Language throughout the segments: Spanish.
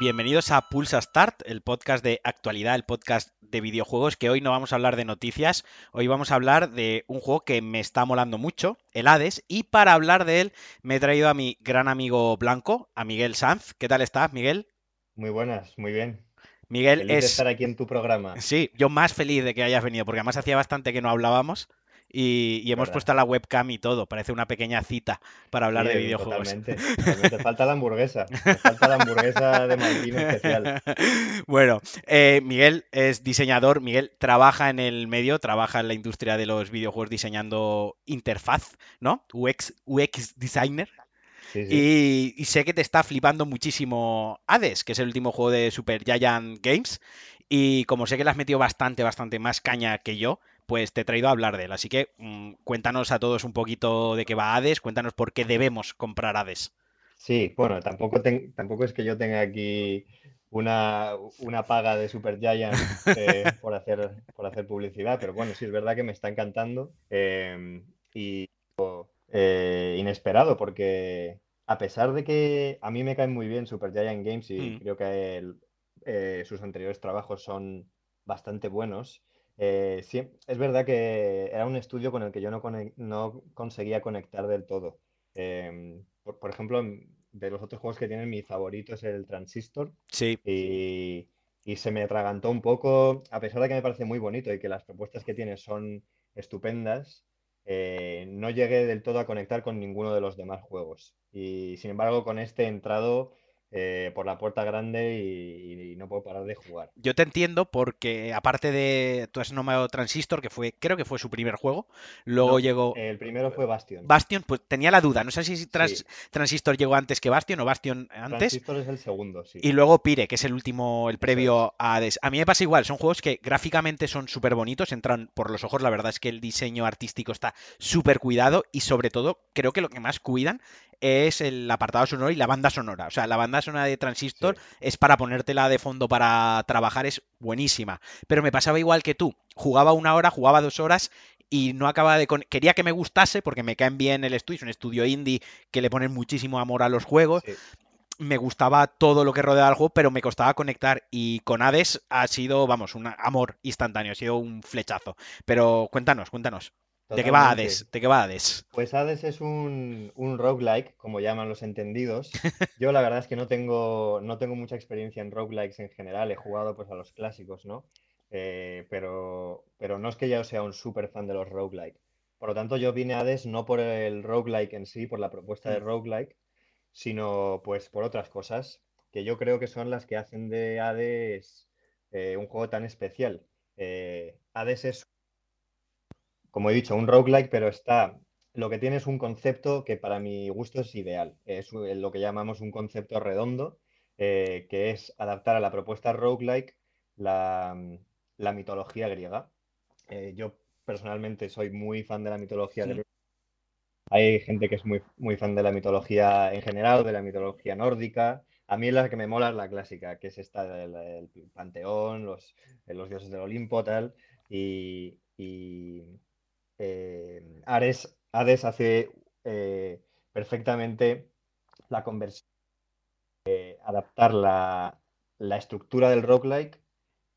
Bienvenidos a Pulsa Start, el podcast de actualidad, el podcast de videojuegos, que hoy no vamos a hablar de noticias, hoy vamos a hablar de un juego que me está molando mucho, el Hades, y para hablar de él me he traído a mi gran amigo Blanco, a Miguel Sanz. ¿Qué tal estás, Miguel? Muy buenas, muy bien. Miguel Feliz de es... estar aquí en tu programa. Sí, yo más feliz de que hayas venido, porque además hacía bastante que no hablábamos y, y hemos Verdad. puesto la webcam y todo. Parece una pequeña cita para hablar de videojuegos. Totalmente, totalmente. Falta la hamburguesa. Me falta la hamburguesa de Malvino especial. Bueno, eh, Miguel es diseñador, Miguel trabaja en el medio, trabaja en la industria de los videojuegos diseñando interfaz, ¿no? UX, UX designer. Sí, sí. Y, y sé que te está flipando muchísimo Hades, que es el último juego de Super Giant Games. Y como sé que le has metido bastante, bastante más caña que yo, pues te he traído a hablar de él. Así que mm, cuéntanos a todos un poquito de qué va Hades, cuéntanos por qué debemos comprar Hades. Sí, bueno, tampoco, tampoco es que yo tenga aquí una, una paga de Supergiant eh, por hacer, por hacer publicidad, pero bueno, sí, es verdad que me está encantando eh, y eh, inesperado porque a pesar de que a mí me caen muy bien Supergiant Games y Mm, creo que el- eh, sus anteriores trabajos son bastante buenos, eh, sí, es verdad que era un estudio con el que yo no, no conseguía conectar del todo. Em, por, por ejemplo, de los otros juegos que tienen, mi favorito es el Transistor sí, y, y se me atragantó un poco, a pesar de que me parece muy bonito y que las propuestas que tiene son estupendas, eh, no llegué del todo a conectar con ninguno de los demás juegos. Y sin embargo, con este entrado eh, por la puerta grande y, y no puedo parar de jugar. Yo te entiendo porque aparte de tú has nombrado Transistor, que fue, creo que fue su primer juego, luego No, llegó el primero fue Bastion. Bastion, pues tenía la duda, no sé si Trans- Sí, Transistor llegó antes que Bastion o Bastion antes, Transistor es el segundo, sí. y luego Pire, que es el último, el previo a. A mí me pasa igual, son juegos que gráficamente son súper bonitos, entran por los ojos, la verdad es que el diseño artístico está súper cuidado y sobre todo creo que lo que más cuidan es el apartado sonoro y la banda sonora. O sea, la banda sonora de Transistor Sí, es para ponértela de fondo para trabajar, es buenísima. Pero me pasaba igual que tú, jugaba una hora, jugaba dos horas y no acababa de... con- Quería que me gustase porque me caen bien el estudio, es un estudio indie que le ponen muchísimo amor a los juegos sí. me gustaba todo lo que rodeaba el juego, pero me costaba conectar. Y con Hades ha sido, vamos, un amor instantáneo, ha sido un flechazo. Pero cuéntanos, cuéntanos. ¿De qué va Hades? ¿De qué va Hades? Pues Hades es un, un roguelike, como llaman los entendidos. Yo la verdad es que no tengo, no tengo mucha experiencia en roguelikes en general, he jugado pues a los clásicos, ¿no? Eh, pero, pero no es que yo sea un súper fan de los roguelike. Por lo tanto, yo vine a Hades no por el roguelike en sí, por la propuesta de Mm, roguelike, sino pues por otras cosas que yo creo que son las que hacen de Hades eh, un juego tan especial. Eh, Hades es como he dicho, un roguelike, pero está. Lo que tiene es un concepto que para mi gusto es ideal. Es lo que llamamos un concepto redondo, eh, que es adaptar a la propuesta roguelike la, la mitología griega. Eh, yo personalmente soy muy fan de la mitología mm. griega. Hay gente que es muy, muy fan de la mitología en general, de la mitología nórdica. A mí la que me mola es la clásica, que es esta del el panteón, los, los dioses del Olimpo, tal. Y, y, eh, Ares, Hades hace eh, perfectamente la conversión, adaptar la, la estructura del roguelike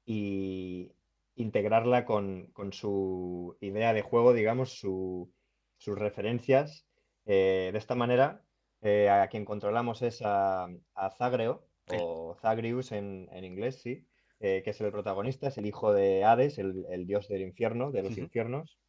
y integrarla con, con su idea de juego, digamos, su- sus referencias. Eh, de esta manera, eh, a quien controlamos es a, a Zagreo, o Zagreus en, en inglés, sí, eh, que es el protagonista, es el hijo de Hades, el, el dios del infierno, de los infiernos.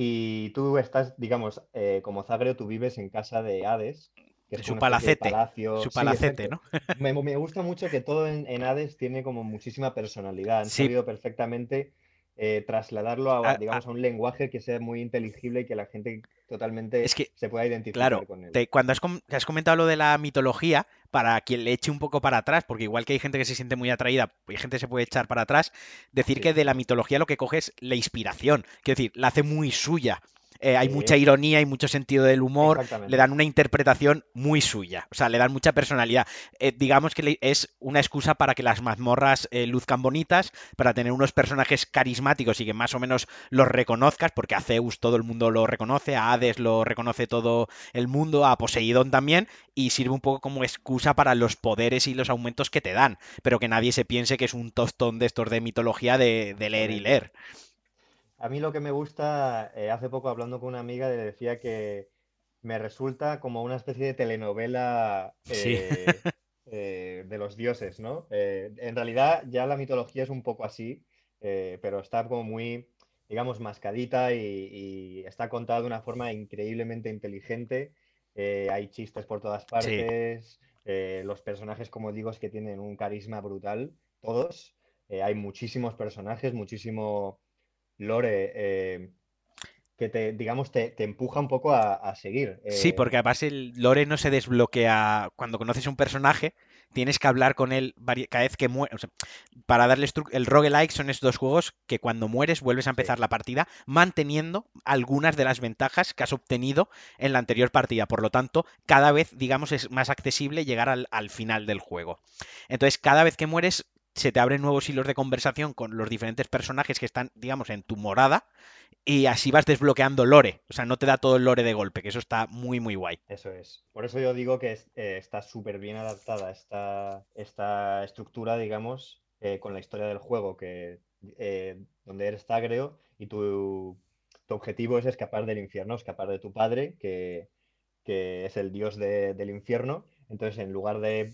Y tú estás, digamos, eh, como Zagreo, tú vives en casa de Hades, que es Su palacete, palacio. su palacete. ¿no? Me, me gusta mucho que todo en, en Hades tiene como muchísima personalidad. Han Sí, sabido perfectamente eh, trasladarlo a, a- a- digamos, a un lenguaje que sea muy inteligible y que la gente es totalmente que se pueda identificar Claro, con él. te- cuando has, com- has comentado lo de la mitología, para quien le eche un poco para atrás, porque igual que hay gente que se siente muy atraída y gente que se puede echar para atrás, decir Sí, que de la mitología lo que coge es la inspiración, quiero decir, la hace muy suya. Eh, hay mucha ironía y mucho sentido del humor, le dan una interpretación muy suya, o sea, le dan mucha personalidad. Eh, digamos que es una excusa para que las mazmorras eh, luzcan bonitas, para tener unos personajes carismáticos y que más o menos los reconozcas, porque a Zeus todo el mundo lo reconoce, a Hades lo reconoce todo el mundo, a Poseidón también, y sirve un poco como excusa para los poderes y los aumentos que te dan, pero que nadie se piense que es un tostón de estos de mitología de, leer y leer. A mí lo que me gusta, eh, hace poco hablando con una amiga, le decía que me resulta como una especie de telenovela eh, eh, de los dioses, ¿no? en realidad ya la mitología es un poco así, pero está como muy, digamos, mascadita y, está contada de una forma increíblemente inteligente. hay chistes por todas partes. los personajes, como digo, es que tienen un carisma brutal, todos. hay muchísimos personajes, muchísimo lore eh, que te, digamos, te, empuja un poco a, seguir. Sí, porque eh. además el lore no se desbloquea cuando conoces un personaje. Tienes que hablar con él cada vez que muere. para darle el roguelike son estos dos juegos que cuando mueres vuelves a empezar la partida manteniendo algunas de las ventajas que has obtenido en la anterior partida. Por lo tanto, cada vez, digamos, es más accesible llegar al, al final del juego. Entonces, cada vez que mueres se te abren nuevos hilos de conversación con los diferentes personajes que están, digamos, en tu morada y así vas desbloqueando lore. O sea, no te da todo el lore de golpe, que eso está muy, muy guay. Eso es. Por eso yo digo que eh, está súper bien adaptada esta, esta estructura, digamos, eh, con la historia del juego, que eh, donde eres Tagreo y tu, tu, objetivo es escapar del infierno, escapar de tu padre, que, que es el dios del infierno. Entonces, en lugar de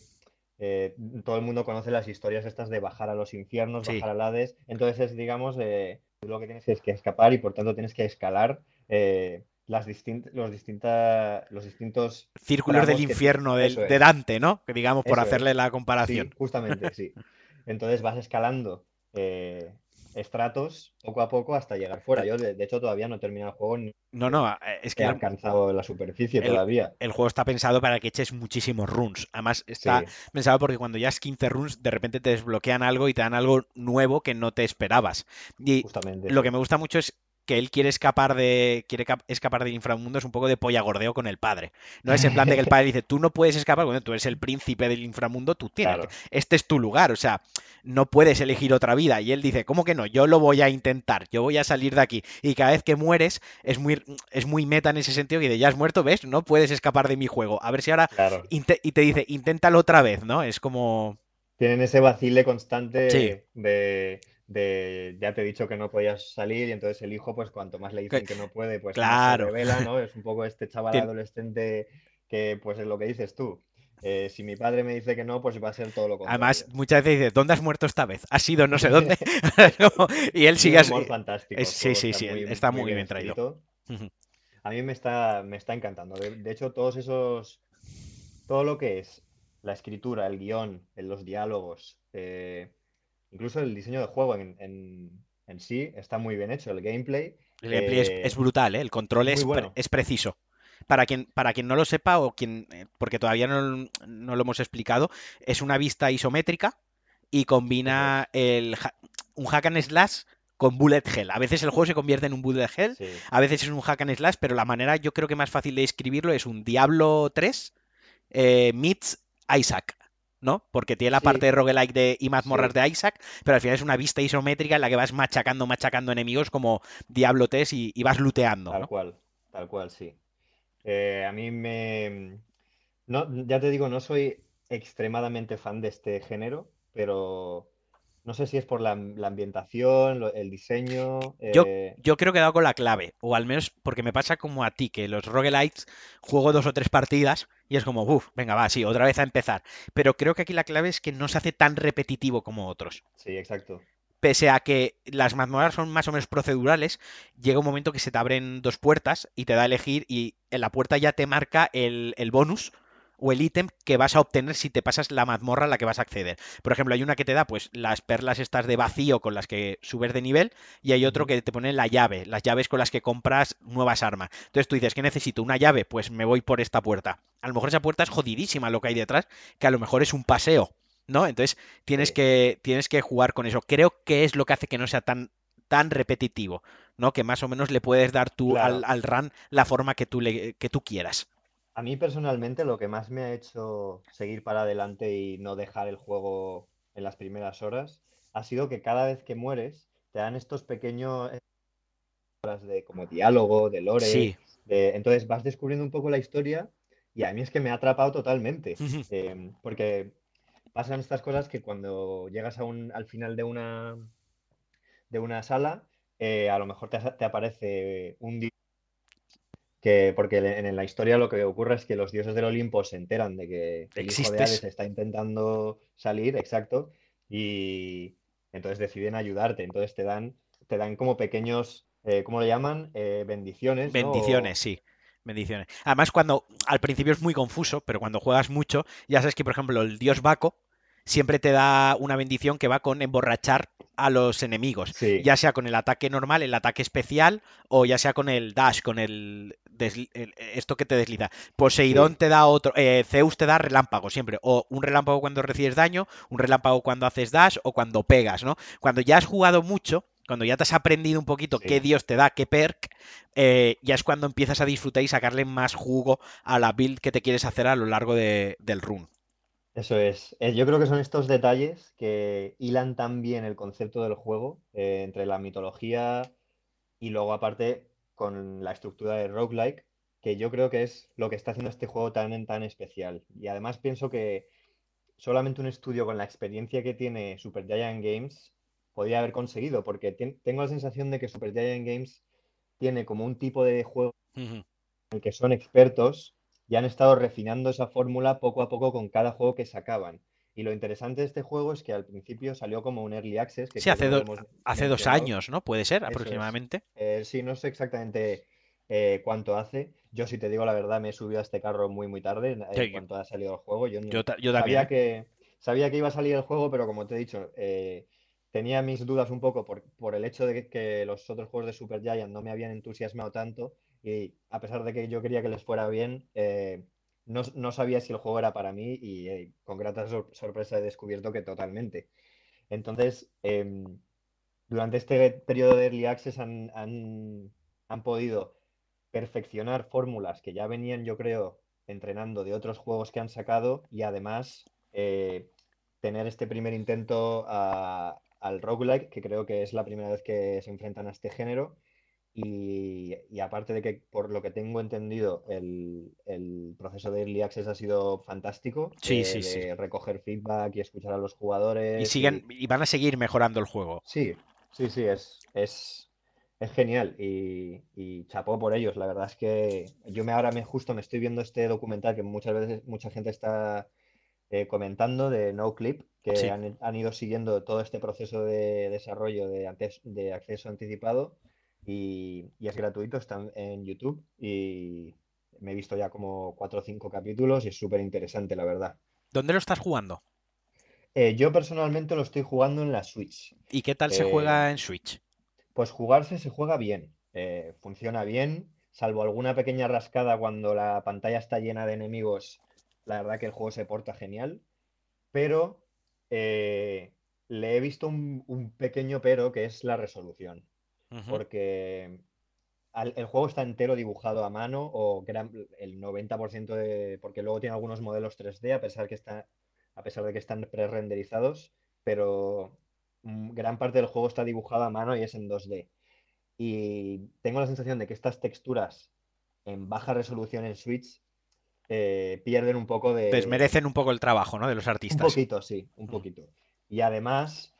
eh, todo el mundo conoce las historias estas de bajar a los infiernos, bajar al Hades. Entonces, es, digamos, eh, lo que tienes es que escapar y por tanto tienes que escalar eh, las los, distintas, los distintos círculos del infierno de Dante, ¿no? Que digamos, por hacerle la comparación. justamente, sí. Entonces vas escalando estratos poco a poco hasta llegar fuera. Yo, de, hecho, todavía no he terminado el juego. Ni no, no, eh, es que he alcanzado la superficie todavía. El juego está pensado para que eches muchísimos runs. Además, está pensado porque cuando ya es 15 runs, de repente te desbloquean algo y te dan algo nuevo que no te esperabas. Y Justamente, lo que me gusta mucho es que él quiere escapar de quiere escapar del inframundo es un poco de polla gordeo con el padre. No es en plan de que el padre dice, tú no puedes escapar, cuando tú eres el príncipe del inframundo, tú tienes, este es tu lugar, o sea, no puedes elegir otra vida. Y él dice, ¿cómo que no? Yo lo voy a intentar, yo voy a salir de aquí. Y cada vez que mueres, es muy, es muy meta en ese sentido, que de ya has muerto, ¿ves? No puedes escapar de mi juego. A ver si ahora... y te dice, inténtalo otra vez, ¿no? Es como... Tienen ese vacile constante de de ya te he dicho que no podías salir y entonces el hijo, pues cuanto más le dicen que no puede, pues claro. se revela, ¿no? Es un poco este chaval adolescente que, pues es lo que dices tú. Eh, si mi padre me dice que no, pues va a ser todo lo contrario. Además, muchas veces dice, ¿dónde has muerto esta vez? ¿Has ido no sé dónde? y él sigue así. fantástico. sí, sí, sí, está muy, bien, traído. A mí me está, me está encantando. De, hecho, todos esos, todo lo que es la escritura, el guion, los diálogos, eh, incluso el diseño de juego en, sí está muy bien hecho. El gameplay. El gameplay es, eh, brutal, ¿eh? el control es, es preciso. Para quien, para quien no lo sepa o quien, eh, porque todavía no, lo hemos explicado, es una vista isométrica y combina el, un hack and slash con bullet hell. A veces el juego se convierte en un bullet hell, a veces es un hack and slash, pero la manera yo creo que más fácil de escribirlo es un Diablo 3 eh, meets Isaac. ¿No? Porque tiene la parte de roguelike de y mazmorras de Isaac, pero al final es una vista isométrica en la que vas machacando, machacando enemigos como Diablo 3 y, vas looteando. Tal cual, tal cual, sí. Eh, a mí me... No, ya te digo, no soy extremadamente fan de este género, pero no sé si es por la, ambientación, el diseño. Yo, eh, yo, creo que he dado con la clave, o al menos porque me pasa como a ti, que los roguelites juego dos o tres partidas y es como, uff, venga, va, sí, otra vez a empezar. Pero creo que aquí la clave es que no se hace tan repetitivo como otros. Sí, exacto. Pese a que las mazmorras son más o menos procedurales, llega un momento que se te abren dos puertas y te da a elegir y en la puerta ya te marca el, el bonus o el ítem que vas a obtener si te pasas la mazmorra a la que vas a acceder. Por ejemplo, hay una que te da pues las perlas estas de vacío con las que subes de nivel y hay otro que te pone la llave, las llaves con las que compras nuevas armas. Entonces tú dices, ¿qué necesito? ¿Una llave? Pues me voy por esta puerta. A lo mejor esa puerta es jodidísima lo que hay detrás, que a lo mejor es un paseo, ¿no? Entonces tienes, que, tienes que jugar con eso. Creo que es lo que hace que no sea tan tan repetitivo, ¿no? Que más o menos le puedes dar tú Claro. al, al run la forma que tú, le, que tú quieras. A mí personalmente lo que más me ha hecho seguir para adelante y no dejar el juego en las primeras horas ha sido que cada vez que mueres te dan estos pequeños eh, horas de como diálogo, de lore, Sí. de... entonces vas descubriendo un poco la historia y a mí es que me ha atrapado totalmente, eh, porque pasan estas cosas que cuando llegas a un, al final de una, de una sala, eh, a lo mejor te, te aparece un que porque en la historia lo que ocurre es que los dioses del Olimpo se enteran de que el hijo de Hades está intentando salir, exacto, y entonces deciden ayudarte. Entonces te dan, te dan como pequeños, eh, ¿cómo le llaman? Eh, bendiciones. Bendiciones, sí. Bendiciones. Además, cuando al principio es muy confuso, pero cuando juegas mucho, ya sabes que, por ejemplo, el dios Baco siempre te da una bendición que va con emborrachar a los enemigos, Sí, ya sea con el ataque normal, el ataque especial, o ya sea con el dash, con el, esto que te desliza. Poseidón sí, te da otro, eh, Zeus te da relámpago siempre, o un relámpago cuando recibes daño, un relámpago cuando haces dash o cuando pegas, ¿no? Cuando ya has jugado mucho, cuando ya te has aprendido un poquito qué dios te da, qué perk, eh, ya es cuando empiezas a disfrutar y sacarle más jugo a la build que te quieres hacer a lo largo de- del run. Eso es. Eh, yo creo que son estos detalles que hilan tan bien el concepto del juego, eh, entre la mitología y luego aparte con la estructura de roguelike, que yo creo que es lo que está haciendo este juego tan, tan especial. Y además pienso que solamente un estudio con la experiencia que tiene Supergiant Games podría haber conseguido, porque tengo la sensación de que Supergiant Games tiene como un tipo de juego en el que son expertos y han estado refinando esa fórmula poco a poco con cada juego que sacaban. Y lo interesante de este juego es que al principio salió como un early access, que Sí, hace, no lo do- hemos hace dos años, ¿no? Puede ser, Eso aproximadamente. Eh, sí, no sé exactamente eh, cuánto hace. Yo, si te digo la verdad, me he subido a este carro muy, muy tarde en, Sí, yo, cuanto ha salido el juego. Yo, no- yo ta- yo también, sabía ¿eh? que, sabía que iba a salir el juego, pero como te he dicho, eh, tenía mis dudas un poco por, por el hecho de que, que los otros juegos de Supergiant no me habían entusiasmado tanto. Y a pesar de que yo quería que les fuera bien, eh, no, no sabía si el juego era para mí y eh, con grata sor- sorpresa he descubierto que totalmente. Entonces, em, durante este periodo de Early Access han, han- podido perfeccionar fórmulas que ya venían, yo creo, entrenando de otros juegos que han sacado y además eh, tener este primer intento al roguelike, que creo que es la primera vez que se enfrentan a este género. Y, y aparte de que, por lo que tengo entendido, el, el proceso de Early Access ha sido fantástico, Sí, eh, sí, sí. recoger feedback y escuchar a los Y jugadores siguen, y, y van a seguir mejorando el juego. Sí, sí, sí, es, es, es genial y, y chapó por ellos. La verdad es que yo me ahora me justo me estoy viendo este documental que muchas veces mucha gente está eh, comentando de No Clip, que Sí. han, han ido siguiendo todo este proceso de desarrollo de, antes- de acceso anticipado y, y es gratuito, está en, YouTube y me he visto ya como cuatro o cinco capítulos y es súper interesante, la verdad. ¿Dónde lo estás jugando? Eh, yo personalmente lo estoy jugando en la Switch. ¿Y qué tal se Eh, juega en Switch? Pues jugarse se juega bien, eh, funciona bien, salvo alguna pequeña rascada cuando la pantalla está llena de enemigos, la verdad que el juego se porta genial, pero le he visto un, un pequeño pero que es la resolución, Porque al- el juego está entero dibujado a mano o gran- el 90% de, porque luego tiene algunos modelos 3D a pesar que está, a pesar de que están pre-renderizados, pero mm, gran parte del juego está dibujado a mano y es en 2D. Y tengo la sensación de que estas texturas en baja resolución en Switch eh, pierden un poco de... Desmerecen un poco el trabajo, ¿no? De los Un artistas. poquito, sí, un poquito. Y además,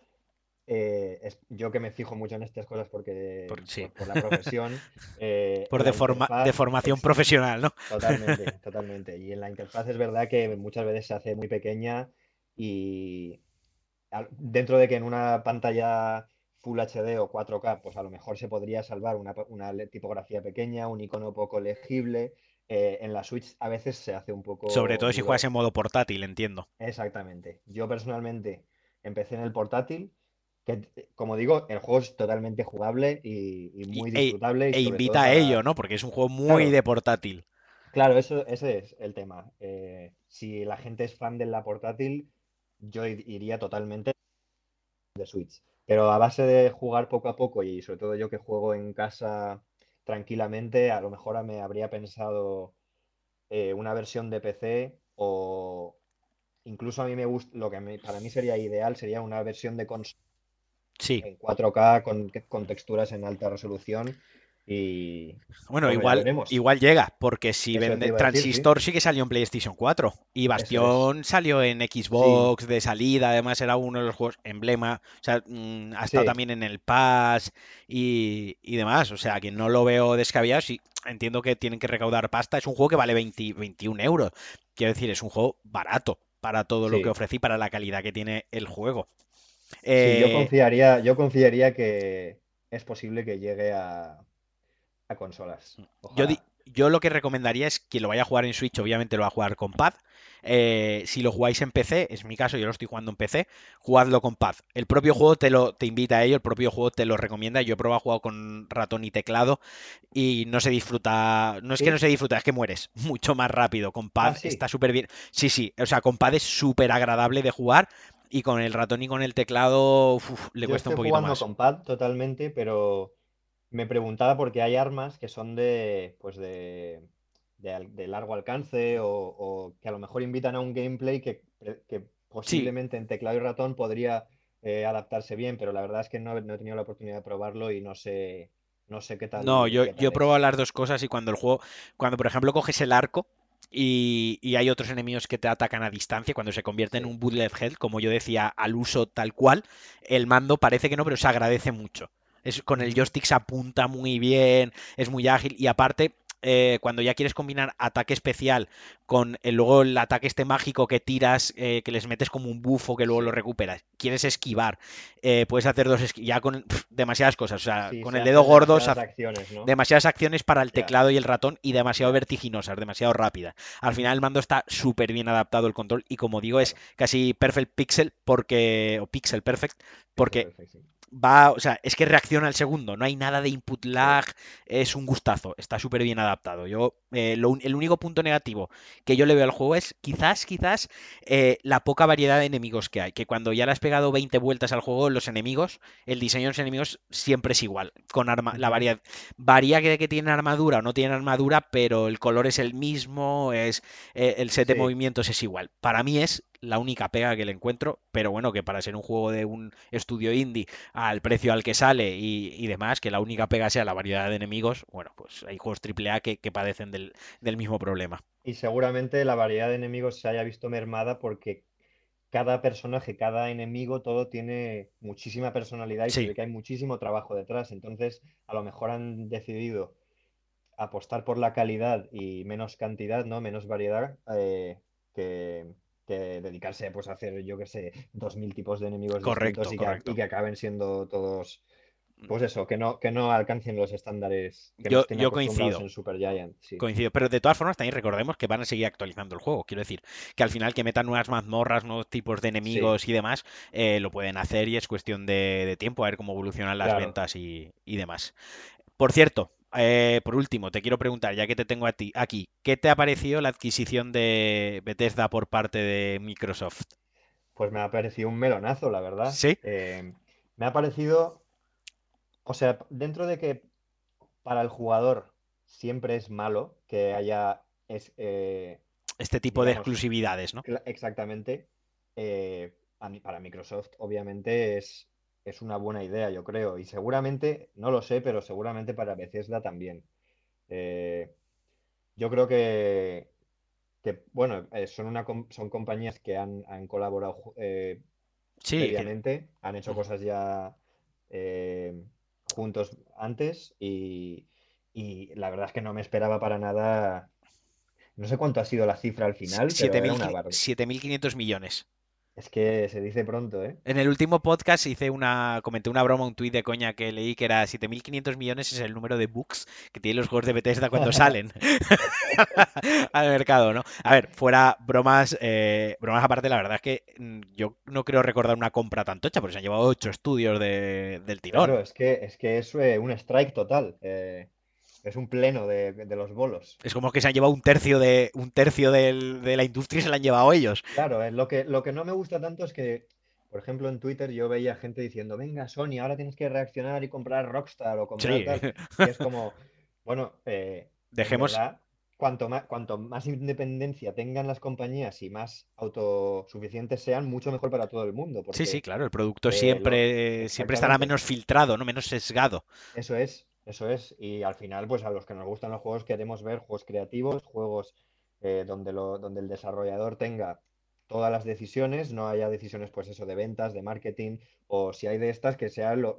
eh, es- yo que me fijo mucho en estas cosas porque Por- sí. por, por la profesión, eh, Por deforma- interfaz- de formación profesional, ¿no? Totalmente, totalmente. Y en la interfaz es verdad que muchas veces se hace muy pequeña y al- dentro de que en una pantalla Full HD o 4K, pues a lo mejor se podría salvar una, tipografía pequeña, un icono poco legible. eh, en la Switch a veces se hace un poco Sobre todo si juegas en modo portátil, entiendo. Exactamente. Yo personalmente empecé en el portátil, que eh, como digo, el juego es totalmente jugable y, muy e, disfrutable y e invita a ello, ¿no? Porque es un juego muy Claro, de portátil. claro, eso, ese es el tema. Eh, si la gente es fan de la portátil, yo iría totalmente de Switch. Pero a base de jugar poco a poco y sobre todo yo que juego en casa tranquilamente, a lo mejor me habría pensado eh, una versión de PC o incluso a mí me gusta, lo que para mí sería ideal sería una versión de consola Sí. en 4K con, con texturas en alta resolución y bueno, igual, igual llega, porque si vende decir, sí. Transistor sí que salió en PlayStation 4 y Bastion salió en Sí, Xbox de salida, además era uno de los juegos emblema, o sea, mm, ha estado sí, también en el Pass y, y demás, o sea, que no lo veo descabellado, sí, entiendo que tienen que recaudar pasta, es un juego que vale 20 21 euros, quiero decir, es un juego barato para todo lo que y para la calidad que tiene el juego. Sí, yo Eh, confiaría, yo confiaría que es posible que llegue a, a consolas. Yo, di- yo lo que recomendaría es que lo vaya a jugar en Switch, obviamente lo va a jugar con pad. Eh, si lo jugáis en PC, es mi caso, yo lo estoy jugando en PC, jugadlo con pad. El propio juego te lo te invita a ello, el propio juego te lo recomienda. Yo he probado a jugar con ratón y teclado y no se disfruta, no es que no se disfruta, es que mueres mucho más rápido. Con Ah, pad sí. está súper bien. Sí, sí, o sea, con pad es súper agradable de jugar y con el ratón y con el teclado uf, le Yo cuesta un poquito jugando más. con pad totalmente, pero me preguntaba porque hay armas que son de, pues de, de, largo alcance o, o que a lo mejor invitan a un gameplay que, que Sí, posiblemente en teclado y ratón podría eh, adaptarse bien, pero la verdad es que no, no he tenido la oportunidad de probarlo y no sé, no sé qué No, tal, yo, qué yo he probado las dos cosas y cuando el juego, cuando por ejemplo coges el arco y, y hay otros enemigos que te atacan a distancia, cuando se convierte en un bullet hell, como yo decía, al uso tal cual, el mando parece que no, pero se agradece mucho. Es, con el joystick se apunta muy bien, es muy ágil y aparte, eh, cuando ya quieres combinar ataque especial con el, luego el ataque este mágico que tiras, eh, que les metes como un bufo que luego lo recuperas, quieres esquivar, eh, puedes hacer dos ya con demasiadas cosas, o sea, Sí, con se el dedo gordo demasiadas acciones, ¿no? demasiadas acciones para el teclado y el ratón y demasiado vertiginosas, demasiado rápidas. Al final el mando está súper bien adaptado el control y como digo es casi perfect pixel porque o pixel perfect porque perfect, sí. Va, o sea, es que reacciona al segundo, no hay nada de input lag, es un gustazo, está súper bien adaptado. Yo, eh, lo el único punto negativo que yo le veo al juego es quizás, quizás eh, la poca variedad de enemigos que hay, que cuando ya le has pegado 20 vueltas al juego, los enemigos, el diseño de los enemigos siempre es igual, con arma, la variedad, varía que, que tienen armadura o no tienen armadura, pero el color es el mismo, es eh, el set de Sí. movimientos es igual. Para mí es la única pega que le encuentro, pero bueno, que para ser un juego de un estudio indie al precio al que sale y, y demás, que la única pega sea la variedad de enemigos, bueno, pues hay juegos AAA que, que padecen del, del mismo problema. Y seguramente la variedad de enemigos se haya visto mermada porque cada personaje, cada enemigo, todo tiene muchísima personalidad y Sí, que hay muchísimo trabajo detrás. Entonces, a lo mejor han decidido apostar por la calidad y menos cantidad, ¿no? Menos variedad, eh, que, que dedicarse pues, a hacer, yo qué sé, dos mil tipos de enemigos distintos correcto, y que, y que acaben siendo todos, pues eso, que no, que no alcancen los estándares que Yo, yo coincido. en Supergiant. Sí, Coincido, pero de todas formas también recordemos que van a seguir actualizando el juego. Quiero decir, que al final que metan nuevas mazmorras, nuevos tipos de sí, enemigos y demás, eh, lo pueden hacer y es cuestión de, de tiempo a ver cómo evolucionan las claro. ventas y, y demás. Por cierto, eh, por último, te quiero preguntar, ya que te tengo a ti aquí, ¿qué te ha parecido la adquisición de Bethesda por parte de Microsoft? Pues me ha parecido un melonazo, la verdad. ¿Sí? Eh, me ha parecido, o sea, dentro de que para el jugador siempre es malo que haya, es, eh, Este tipo de exclusividades, ¿no? exactamente, eh, para Microsoft obviamente es, es una buena idea, yo creo. Y seguramente, no lo sé, pero seguramente para Bethesda también. Eh, yo creo que, que, bueno, eh, son, una, son compañías que han, han colaborado eh, Sí, que... previamente, han hecho cosas ya juntos antes y, y la verdad es que no me esperaba para nada, no sé cuánto ha sido la cifra al final, pero era una barbaridad. 7.500 millones. Es que se dice pronto, ¿eh? En el último podcast hice una, comenté una broma, un tuit de coña que leí que era 7.500 millones es el número de bugs que tienen los juegos de Bethesda cuando salen al mercado, ¿no? A ver, fuera bromas, eh, bromas aparte, la verdad es que mm, yo no creo recordar una compra tan tocha, porque se han llevado ocho estudios de- del tirón. Claro, es que es, que es eh, un strike total, eh, es un pleno de, de los bolos. Es como que se han llevado un tercio de un tercio del- de la industria y se la han llevado ellos. Claro, eh, lo que, lo que no me gusta tanto es que, por ejemplo, en Twitter yo veía gente diciendo, venga, Sony, ahora tienes que reaccionar y comprar Rockstar o comprar Sí. tal. Y es como, bueno, eh, Dejemos. verdad, cuanto más, cuanto más independencia tengan las compañías y más autosuficientes sean, mucho mejor para todo el mundo. Sí, sí, Porque claro, el producto eh, lo, siempre, siempre estará menos filtrado, ¿no? Menos sesgado. eso es, eso es. Y al final, pues a los que nos gustan los juegos queremos ver juegos creativos, juegos eh, donde, lo, donde el desarrollador tenga todas las decisiones, no haya decisiones, pues eso, de ventas, de marketing, o si hay de estas, que sea lo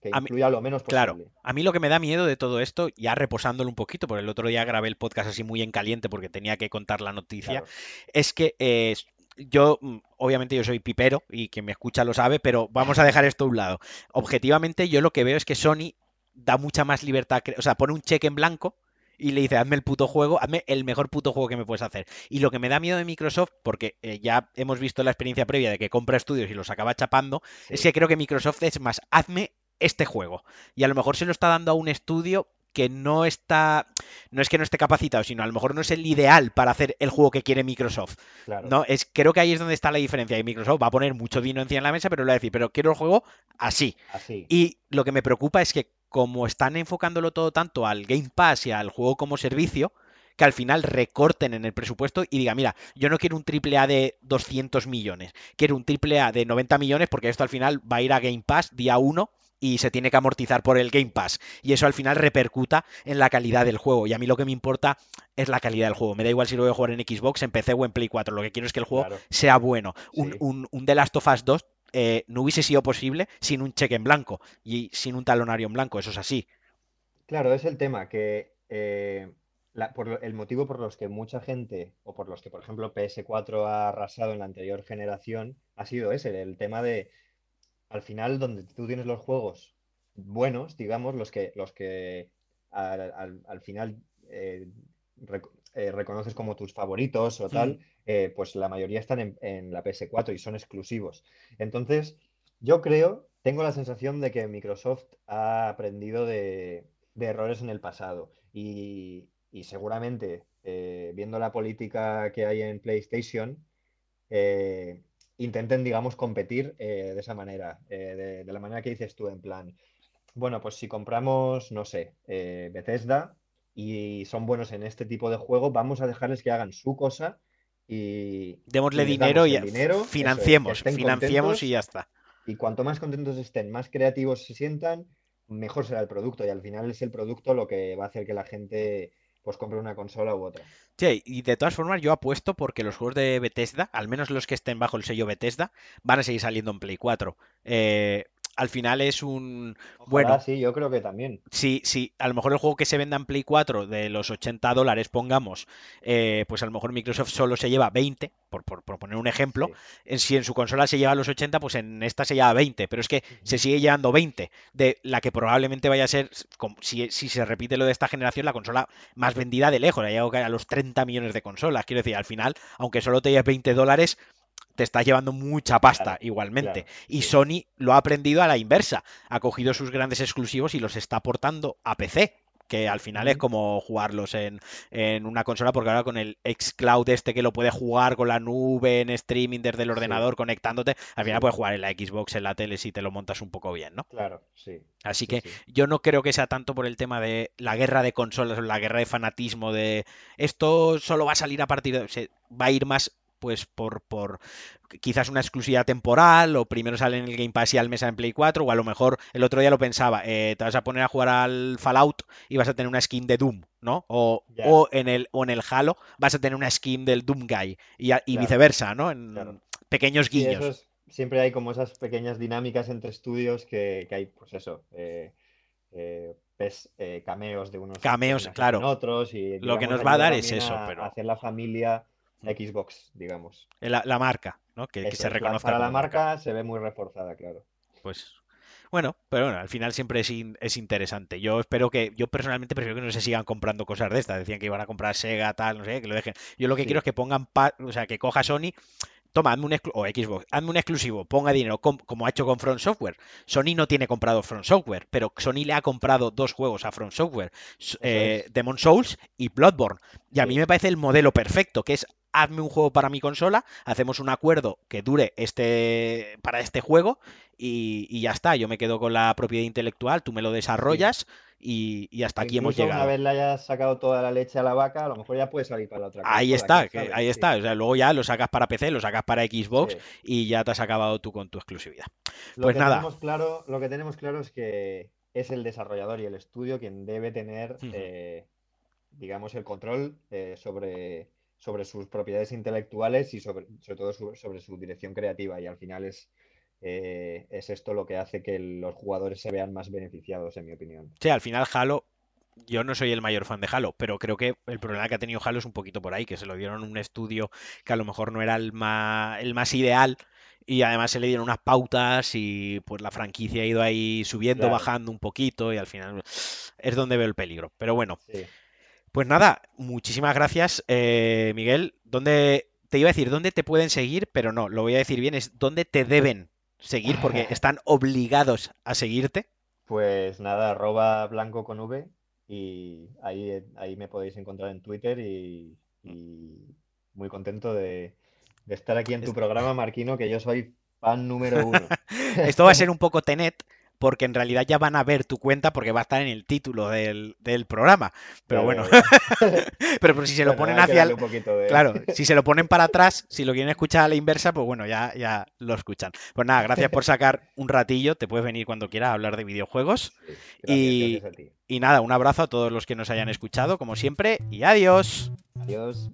que A mí, influya lo menos claro, posible. a mí lo que me da miedo de todo esto, ya reposándolo un poquito, porque el otro día grabé el podcast así muy en caliente porque tenía que contar la noticia, Claro, es que eh, yo, mm, obviamente yo soy pipero y quien me escucha lo sabe, pero vamos a dejar esto a un lado. Objetivamente yo lo que veo es que Sony da mucha más libertad, o sea, pone un cheque en blanco y le dice, hazme el puto juego, hazme el mejor puto juego que me puedes hacer. Y lo que me da miedo de Microsoft, porque eh, ya hemos visto la experiencia previa de que compra estudios y los acaba chapando, es que creo que Microsoft es más, hazme este juego. Y a lo mejor se lo está dando a un estudio que no está, no es que no esté capacitado, sino a lo mejor no es el ideal para hacer el juego que quiere Microsoft. claro, No, es, creo que ahí es donde está la diferencia. Y Microsoft va a poner mucho dinero encima de la mesa, pero le va a decir, pero quiero el juego así. así, Y lo que me preocupa es que como están enfocándolo todo tanto al Game Pass y al juego como servicio, que al final recorten en el presupuesto y diga, mira, yo no quiero un triple A de 200 millones, quiero un triple A de 90 millones porque esto al final va a ir a Game Pass día 1 y se tiene que amortizar por el Game Pass. Y eso al final repercuta en la calidad del juego. Y a mí lo que me importa es la calidad del juego. Me da igual si lo voy a jugar en Xbox, en PC o en Play 4. Lo que quiero es que el juego claro, sea bueno. Un, un, un The Last of Us 2 eh, no hubiese sido posible sin un cheque en blanco y sin un talonario en blanco. Eso es así. Claro, es el tema que eh, por el motivo por los que mucha gente, o por los que, por ejemplo, PS4 ha arrasado en la anterior generación, ha sido ese, el tema de, al final, donde tú tienes los juegos buenos, digamos, los que, los que al, al- al final eh, eh, reconoces como tus favoritos o tal, eh, pues la mayoría están en, en la PS4 y son exclusivos. Entonces, yo creo, tengo la sensación de que Microsoft ha aprendido de, de errores en el pasado y, y seguramente, eh, viendo la política que hay en PlayStation, intenten, digamos, competir de esa manera, de, de la manera que dices tú, en plan, bueno, pues si compramos, no sé, Bethesda y son buenos en este tipo de juego, vamos a dejarles que hagan su cosa y, Démosle y dinero y dinero, eso es, financiemos, financiemos y ya está. y cuanto más contentos estén, más creativos se sientan, mejor será el producto y al final es el producto lo que va a hacer que la gente pues compre una consola u otra. Sí, y de todas formas yo apuesto porque los juegos de Bethesda, al menos los que estén bajo el sello Bethesda, van a seguir saliendo en Play 4. Eh, al final es un... Ojalá, Bueno, sí, yo creo que también. si, si a lo mejor el juego que se venda en Play 4 de los 80 dólares, pongamos, eh, pues a lo mejor Microsoft solo se lleva 20, por, por- por poner un ejemplo. Sí. En- si en su consola se lleva los 80, pues en esta se lleva 20, pero es que se sigue llevando 20 de la que probablemente vaya a ser, si, si se repite lo de esta generación, la consola más vendida de lejos, ha llegado a los 30 millones de consolas. Quiero decir, al final, aunque solo te lleves 20 dólares, te estás llevando mucha pasta Claro, igualmente. claro, Y sí. Sony lo ha aprendido a la inversa. Ha cogido sus grandes exclusivos y los está aportando a PC. Que al final es como jugarlos en, en una consola, porque ahora con el xCloud este que lo puedes jugar con la nube en streaming desde el Sí, ordenador conectándote, al final puedes jugar en la Xbox, en la tele si te lo montas un poco bien, ¿no? claro, sí, Así sí, que yo no creo que sea tanto por el tema de la guerra de consolas o la guerra de fanatismo de esto solo va a salir a partir de... se- va a ir más pues por, por quizás una exclusividad temporal o primero sale en el Game Pass y al mes en Play 4 o a lo mejor el otro día lo pensaba, eh, te vas a poner a jugar al Fallout y vas a tener una skin de Doom, ¿no? O, o en el, o en el Halo vas a tener una skin del Doom Guy y, a- y claro, viceversa, ¿no? En claro. pequeños guiños. es, siempre hay como esas pequeñas dinámicas entre estudios que, que hay, pues eso, eh, eh, ves cameos de unos Cameos, en claro. otros y Lo que nos va a dar es eso, pero hacer la familia Xbox, digamos. la, la marca, ¿no? Que, se reconozca para la marca. marca se ve muy reforzada, claro. Pues bueno, pero bueno, al final siempre es, in- es interesante. Yo espero que, yo personalmente prefiero que no se sigan comprando cosas de estas. Decían que iban a comprar Sega, tal, no sé, que lo dejen. Yo lo que quiero es que pongan, pa- o sea, que coja Sony, toma, hazme un o Xbox, hazme un exclusivo, ponga dinero, com- como ha hecho con Front Software. Sony no tiene comprado Front Software, pero Sony le ha comprado dos juegos a Front Software, eh, Demon Souls y Bloodborne. Y a mí me parece el modelo perfecto, que es hazme un juego para mi consola, hacemos un acuerdo que dure este para este juego y, ya está. Yo me quedo con la propiedad intelectual, tú me lo desarrollas y, hasta aquí hemos llegado. Una vez le hayas sacado toda la leche a la vaca, a lo mejor ya puede salir para la otra. Ahí está, ahí está. O sea, luego ya lo sacas para PC, lo sacas para Xbox y ya te has acabado tú con tu exclusividad. pues nada. claro, lo que tenemos claro es que es el desarrollador y el estudio quien debe tener, eh, digamos, el control eh, sobre, sobre sus propiedades intelectuales y sobre, sobre todo sobre su dirección creativa. Y al final es eh, es esto lo que hace que los jugadores se vean más beneficiados, en mi opinión. Sí, al final Halo, yo no soy el mayor fan de Halo, pero creo que el problema que ha tenido Halo es un poquito por ahí, que se lo dieron un estudio que a lo mejor no era el más, el más ideal. Y además se le dieron unas pautas y pues la franquicia ha ido ahí subiendo, bajando un poquito y al final es donde veo el peligro. Pero bueno, pues nada, muchísimas gracias, eh, Miguel. ¿Dónde, te iba a decir dónde te pueden seguir, pero no, lo voy a decir bien, es dónde te deben seguir porque están obligados a seguirte? Pues nada, arroba blanco con V y ahí, ahí me podéis encontrar en Twitter y, muy contento de, estar aquí en tu programa, Marquino, que yo soy fan número uno. Esto va a ser un poco Tenet, porque en realidad ya van a ver tu cuenta porque va a estar en el título del, programa. Pero bueno, pero, si se lo ponen hacia el... Claro, si se lo ponen para atrás, si lo quieren escuchar a la inversa, pues bueno, ya, ya lo escuchan. Pues nada, gracias por sacar un ratillo, te puedes venir cuando quieras a hablar de videojuegos. y, y nada, un abrazo a todos los que nos hayan escuchado, como siempre, y adiós. Adiós.